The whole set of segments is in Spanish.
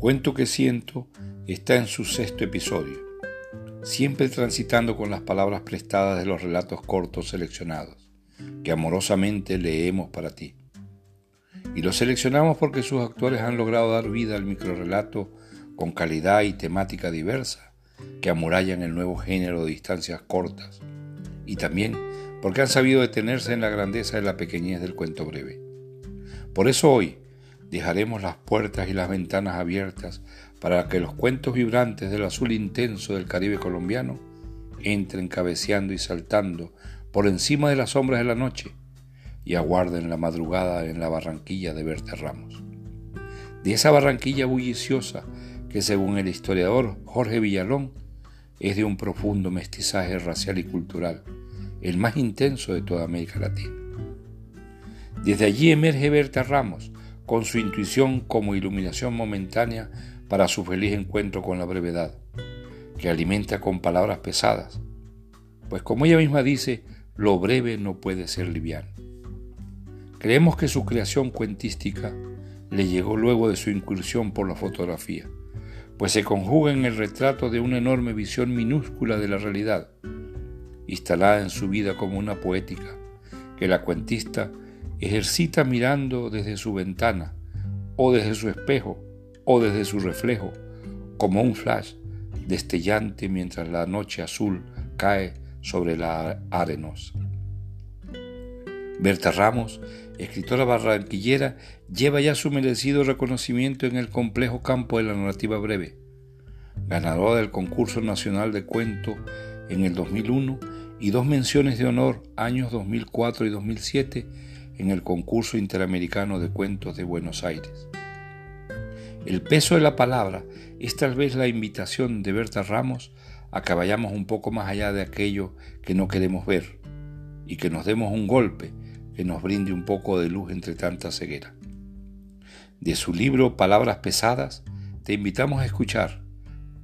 Cuento que siento está en su sexto episodio, siempre transitando con las palabras prestadas de los relatos cortos seleccionados, que amorosamente leemos para ti. Y los seleccionamos porque sus actores han logrado dar vida al microrelato con calidad y temática diversa, que amurallan el nuevo género de distancias cortas, y también porque han sabido detenerse en la grandeza de la pequeñez del cuento breve. Por eso hoy dejaremos las puertas y las ventanas abiertas para que los cuentos vibrantes del azul intenso del Caribe colombiano entren cabeceando y saltando por encima de las sombras de la noche y aguarden la madrugada en la Barranquilla de Berta Ramos. De esa Barranquilla bulliciosa que según el historiador Jorge Villalón es de un profundo mestizaje racial y cultural, el más intenso de toda América Latina. Desde allí emerge Berta Ramos, con su intuición como iluminación momentánea para su feliz encuentro con la brevedad, que alimenta con palabras pesadas, pues como ella misma dice, lo breve no puede ser liviano. Creemos que su creación cuentística le llegó luego de su incursión por la fotografía, pues se conjuga en el retrato de una enorme visión minúscula de la realidad, instalada en su vida como una poética, que la cuentista ejercita mirando desde su ventana, o desde su espejo, o desde su reflejo, como un flash destellante mientras la noche azul cae sobre la arenosa. Berta Ramos, escritora barranquillera, lleva ya su merecido reconocimiento en el complejo campo de la narrativa breve. Ganadora del concurso nacional de cuento en el 2001 y dos menciones de honor años 2004 y 2007 en el concurso interamericano de cuentos de Buenos Aires. El peso de la palabra es tal vez la invitación de Berta Ramos a que vayamos un poco más allá de aquello que no queremos ver y que nos demos un golpe que nos brinde un poco de luz entre tanta ceguera. De su libro Palabras Pesadas te invitamos a escuchar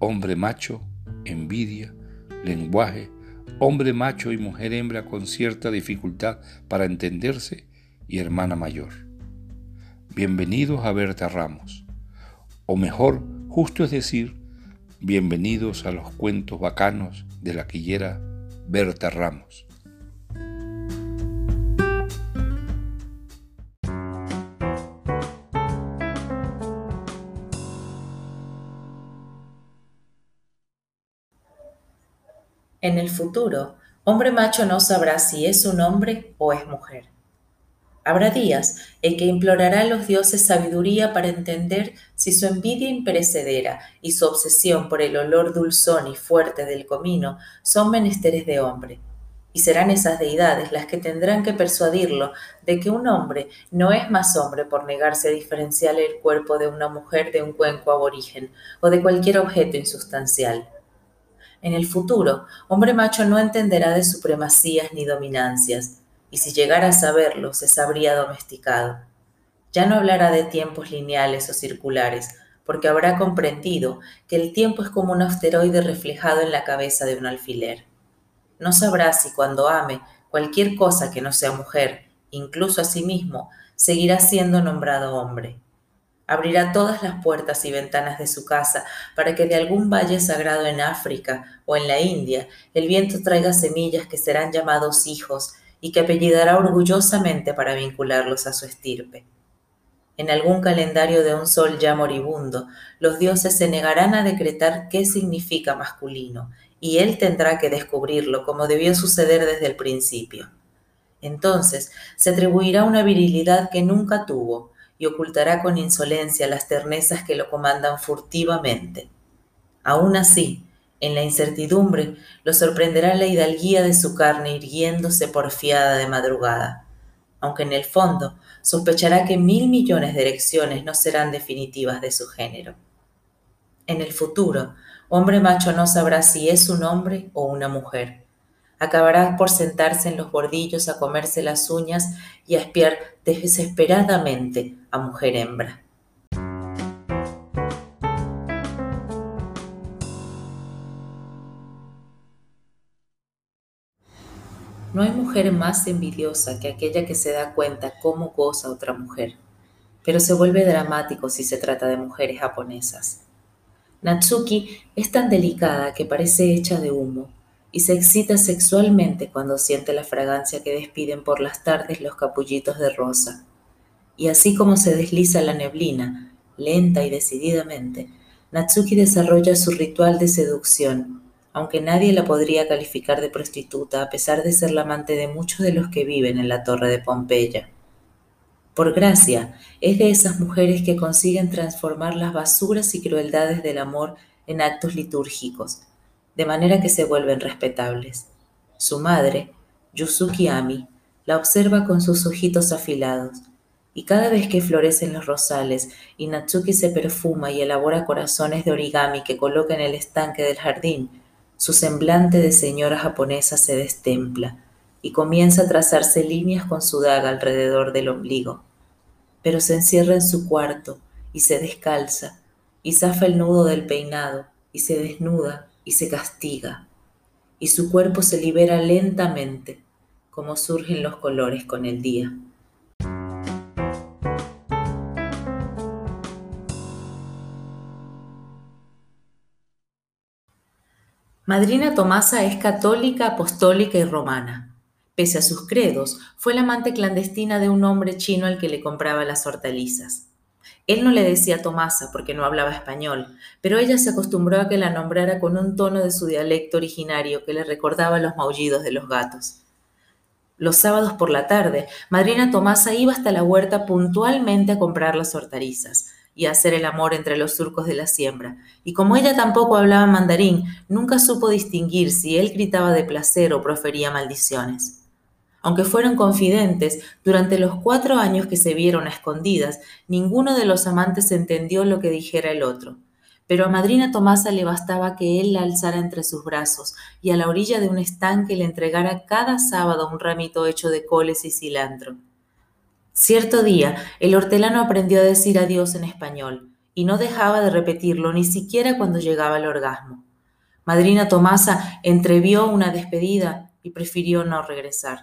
Hombre Macho, Envidia, Lenguaje, Hombre Macho y Mujer Hembra con cierta dificultad para entenderse y hermana mayor. Bienvenidos a Berta Ramos, o mejor, justo es decir, bienvenidos a los cuentos bacanos de la quillera Berta Ramos. En el futuro, hombre macho no sabrá si es un hombre o es mujer. Habrá días en que implorará a los dioses sabiduría para entender si su envidia imperecedera y su obsesión por el olor dulzón y fuerte del comino son menesteres de hombre. Y serán esas deidades las que tendrán que persuadirlo de que un hombre no es más hombre por negarse a diferenciar el cuerpo de una mujer de un cuenco aborigen o de cualquier objeto insustancial. En el futuro, hombre macho no entenderá de supremacías ni dominancias, y si llegara a saberlo, se sabría domesticado. Ya no hablará de tiempos lineales o circulares, porque habrá comprendido que el tiempo es como un asteroide reflejado en la cabeza de un alfiler. No sabrá si cuando ame cualquier cosa que no sea mujer, incluso a sí mismo, seguirá siendo nombrado hombre. Abrirá todas las puertas y ventanas de su casa para que de algún valle sagrado en África o en la India el viento traiga semillas que serán llamados hijos y que apellidará orgullosamente para vincularlos a su estirpe. En algún calendario de un sol ya moribundo, los dioses se negarán a decretar qué significa masculino, y él tendrá que descubrirlo como debió suceder desde el principio. Entonces se atribuirá una virilidad que nunca tuvo, y ocultará con insolencia las ternezas que lo comandan furtivamente. Aún así, en la incertidumbre lo sorprenderá la hidalguía de su carne irguiéndose porfiada de madrugada, aunque en el fondo sospechará que mil millones de erecciones no serán definitivas de su género. En el futuro, hombre macho no sabrá si es un hombre o una mujer. Acabará por sentarse en los bordillos a comerse las uñas y a espiar desesperadamente a mujer hembra. No hay mujer más envidiosa que aquella que se da cuenta cómo goza otra mujer. pero se vuelve dramático si se trata de mujeres japonesas. Natsuki es tan delicada que parece hecha de humo y se excita sexualmente cuando siente la fragancia que despiden por las tardes los capullitos de rosa. Y así como se desliza la neblina, lenta y decididamente, Natsuki desarrolla su ritual de seducción, aunque nadie la podría calificar de prostituta a pesar de ser la amante de muchos de los que viven en la torre de Pompeya. Por gracia, es de esas mujeres que consiguen transformar las basuras y crueldades del amor en actos litúrgicos, de manera que se vuelven respetables. Su madre, Yusuki Ami, la observa con sus ojitos afilados, y cada vez que florecen los rosales y Natsuki se perfuma y elabora corazones de origami que coloca en el estanque del jardín, su semblante de señora japonesa se destempla y comienza a trazarse líneas con su daga alrededor del ombligo. Pero se encierra en su cuarto y se descalza y zafa el nudo del peinado y se desnuda y se castiga y su cuerpo se libera lentamente como surgen los colores con el día. Madrina Tomasa es católica, apostólica y romana. Pese a sus credos, fue la amante clandestina de un hombre chino al que le compraba las hortalizas. Él no le decía Tomasa porque no hablaba español, pero ella se acostumbró a que la nombrara con un tono de su dialecto originario que le recordaba los maullidos de los gatos. Los sábados por la tarde, Madrina Tomasa iba hasta la huerta puntualmente a comprar las hortalizas, y hacer el amor entre los surcos de la siembra. Y como ella tampoco hablaba mandarín, nunca supo distinguir si él gritaba de placer o profería maldiciones. Aunque fueron confidentes, durante los cuatro años que se vieron a escondidas, ninguno de los amantes entendió lo que dijera el otro. Pero a Madrina Tomasa le bastaba que él la alzara entre sus brazos y a la orilla de un estanque le entregara cada sábado un ramito hecho de coles y cilantro. Cierto día, el hortelano aprendió a decir adiós en español y no dejaba de repetirlo ni siquiera cuando llegaba el orgasmo. Madrina Tomasa entrevió una despedida y prefirió no regresar.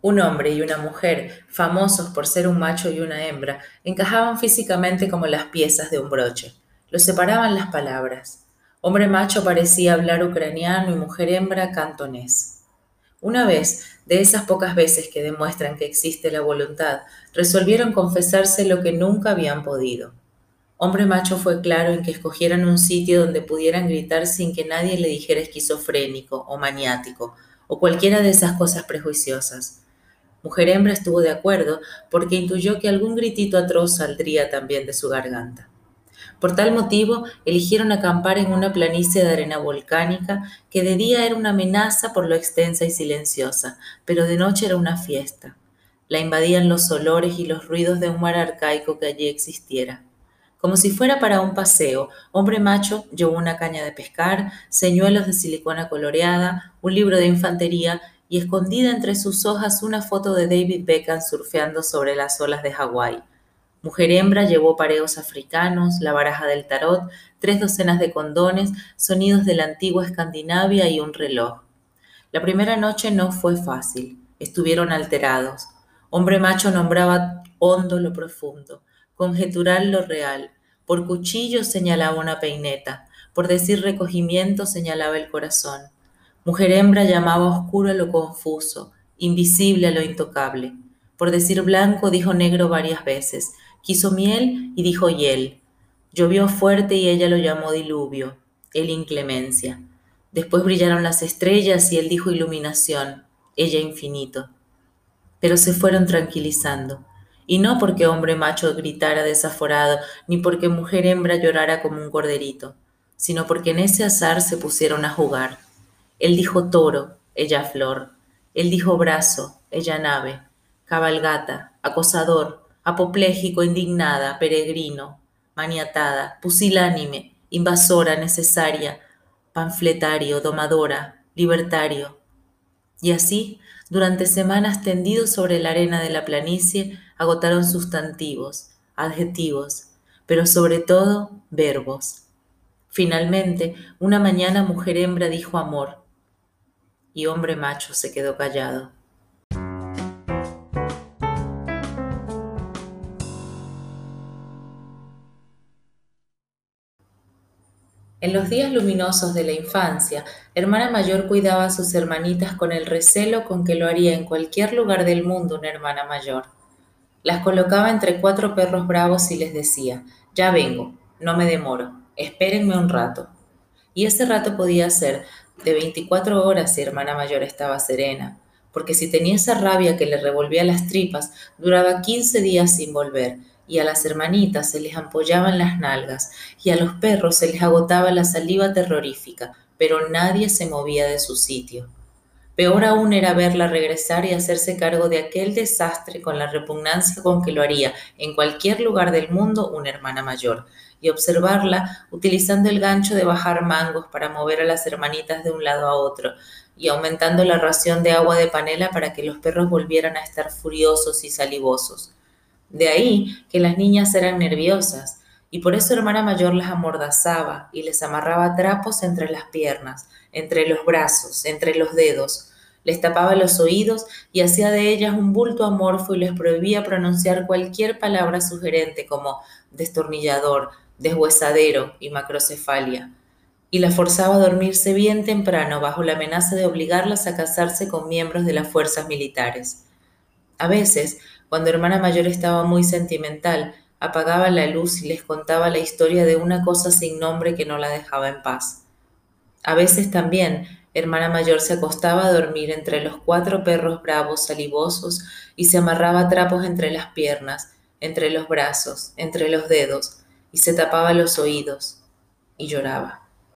Un hombre y una mujer, famosos por ser un macho y una hembra, encajaban físicamente como las piezas de un broche. Los separaban las palabras. Hombre macho parecía hablar ucraniano y mujer hembra cantonés. Una vez, de esas pocas veces que demuestran que existe la voluntad, resolvieron confesarse lo que nunca habían podido. Hombre macho fue claro en que escogieran un sitio donde pudieran gritar sin que nadie le dijera esquizofrénico o maniático o cualquiera de esas cosas prejuiciosas. Mujer hembra estuvo de acuerdo porque intuyó que algún gritito atroz saldría también de su garganta. Por tal motivo, eligieron acampar en una planicie de arena volcánica que de día era una amenaza por lo extensa y silenciosa, pero de noche era una fiesta. La invadían los olores y los ruidos de un mar arcaico que allí existiera. Como si fuera para un paseo, hombre macho llevó una caña de pescar, señuelos de silicona coloreada, un libro de infantería y escondida entre sus hojas una foto de David Beckham surfeando sobre las olas de Hawái. Mujer hembra llevó pareos africanos, la baraja del tarot, tres docenas de condones, sonidos de la antigua Escandinavia y un reloj. La primera noche no fue fácil. Estuvieron alterados. Hombre macho nombraba hondo lo profundo, conjetural lo real. Por cuchillo señalaba una peineta, por decir recogimiento señalaba el corazón. Mujer hembra llamaba oscuro a lo confuso, invisible a lo intocable. Por decir blanco dijo negro varias veces, Quiso miel y dijo hiel. Llovió fuerte y ella lo llamó diluvio, él inclemencia. Después brillaron las estrellas y él dijo iluminación, ella infinito. Pero se fueron tranquilizando, y no porque hombre macho gritara desaforado, ni porque mujer hembra llorara como un corderito, sino porque en ese azar se pusieron a jugar. Él dijo toro, ella flor. Él dijo brazo, ella nave. Cabalgata, acosador, apopléjico, indignada, peregrino, maniatada, pusilánime, invasora, necesaria, panfletario, domadora, libertario. Y así, durante semanas tendidos sobre la arena de la planicie, agotaron sustantivos, adjetivos, pero sobre todo verbos. Finalmente, una mañana mujer hembra dijo amor y hombre macho se quedó callado. En los días luminosos de la infancia, hermana mayor cuidaba a sus hermanitas con el recelo con que lo haría en cualquier lugar del mundo una hermana mayor. Las colocaba entre cuatro perros bravos y les decía, ya vengo, no me demoro, espérenme un rato. Y ese rato podía ser de 24 horas si hermana mayor estaba serena, porque si tenía esa rabia que le revolvía las tripas, duraba 15 días sin volver, y a las hermanitas se les ampollaban las nalgas, y a los perros se les agotaba la saliva terrorífica, pero nadie se movía de su sitio. Peor aún era verla regresar y hacerse cargo de aquel desastre con la repugnancia con que lo haría en cualquier lugar del mundo una hermana mayor, y observarla utilizando el gancho de bajar mangos para mover a las hermanitas de un lado a otro, y aumentando la ración de agua de panela para que los perros volvieran a estar furiosos y salivosos. De ahí que las niñas eran nerviosas, y por eso hermana mayor las amordazaba y les amarraba trapos entre las piernas, entre los brazos, entre los dedos, les tapaba los oídos y hacía de ellas un bulto amorfo y les prohibía pronunciar cualquier palabra sugerente como destornillador, deshuesadero y macrocefalia, y las forzaba a dormirse bien temprano bajo la amenaza de obligarlas a casarse con miembros de las fuerzas militares. A veces, cuando hermana mayor estaba muy sentimental, apagaba la luz y les contaba la historia de una cosa sin nombre que no la dejaba en paz. A veces también, hermana mayor se acostaba a dormir entre los cuatro perros bravos salivosos y se amarraba trapos entre las piernas, entre los brazos, entre los dedos, y se tapaba los oídos y lloraba.